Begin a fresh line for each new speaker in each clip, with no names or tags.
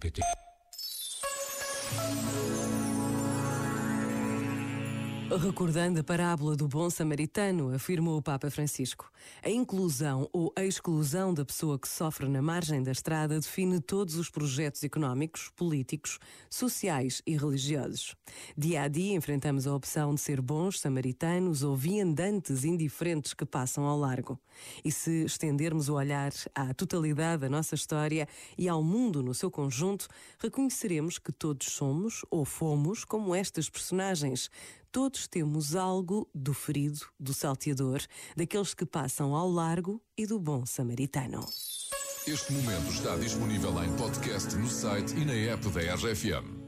pt
Recordando a parábola do bom samaritano, afirmou o Papa Francisco, a inclusão ou a exclusão da pessoa que sofre na margem da estrada define todos os projetos económicos, políticos, sociais e religiosos. Dia a dia enfrentamos a opção de ser bons samaritanos ou viandantes indiferentes que passam ao largo. E se estendermos o olhar à totalidade da nossa história e ao mundo no seu conjunto, reconheceremos que todos somos ou fomos como estas personagens todos temos algo do ferido, do salteador, daqueles que passam ao largo e do bom samaritano.
Este momento está disponível em podcast no site e na app da RFM.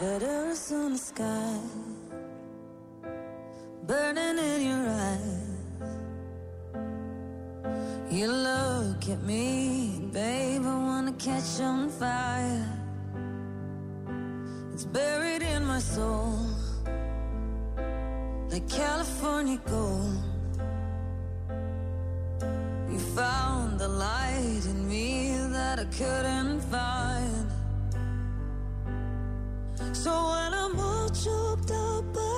Letters on the sky, burning in your eyes. You look at me, babe, I wanna catch on fire. Buried in my soul, like California gold. You found the light in me that I couldn't find. So when I'm all choked up,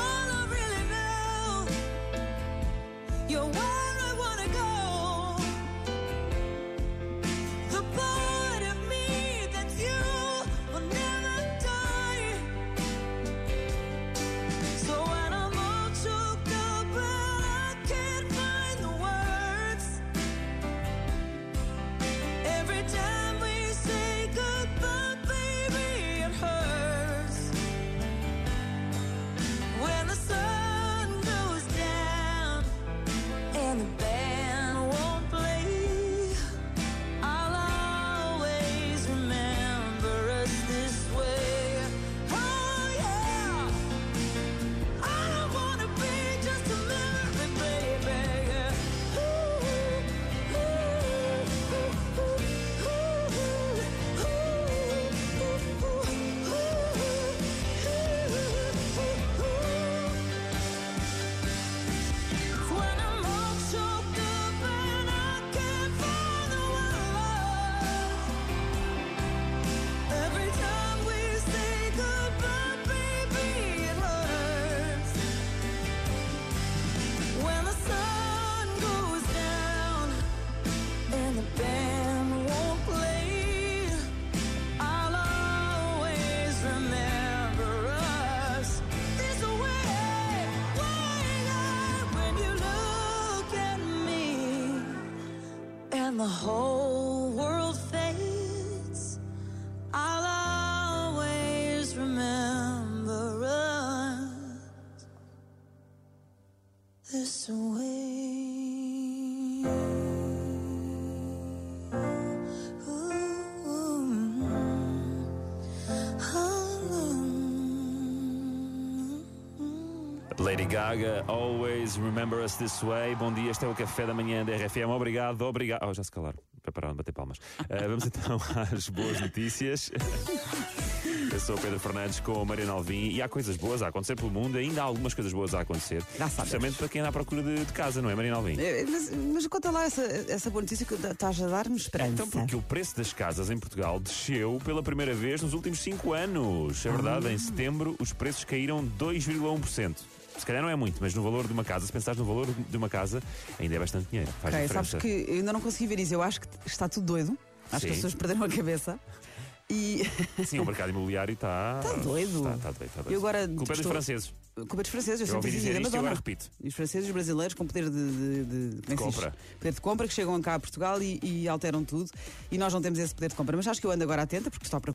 you're The whole
Lady Gaga, always remember us this way. Bom dia, este é o café da manhã da RFM. Obrigado, obrigado. Oh, já se calaram. Prepararam de bater palmas. Uh, vamos então às boas notícias. Eu sou o Pedro Fernandes com a Mariana Alvim e há coisas boas a acontecer pelo mundo, ainda há algumas coisas boas a acontecer. Especialmente para quem anda à procura de, de casa, não é, Mariana Alvim?
Eh, Mas, mas conta lá essa, essa boa notícia que estás a dar-me esperança.
Então, porque o preço das casas em Portugal desceu pela primeira vez nos últimos 5 anos. É verdade,
Ah.
em setembro os preços caíram 2,1%. Se calhar não é muito, mas no valor de uma casa, se pensares no valor de uma casa, ainda é bastante dinheiro. Faz
Ok,
diferença.
sabes que eu ainda não consegui ver isso. Eu acho que está tudo doido. Acho que as
Sim.
pessoas perderam a cabeça. E
Sim, o mercado imobiliário está.
Está doido.
Está, está doido, está doido.
Eu agora
Culpa é dos
estou-
franceses.
culpa dos franceses, eu,
Eu
sempre
ouvi dizer isto agora repito.
E os franceses e os brasileiros com poder de, de- de- como é
compra.
Poder de compra que chegam cá a Portugal e, e alteram tudo. E nós não temos esse poder de compra. Mas acho que eu ando agora atenta porque estou à procura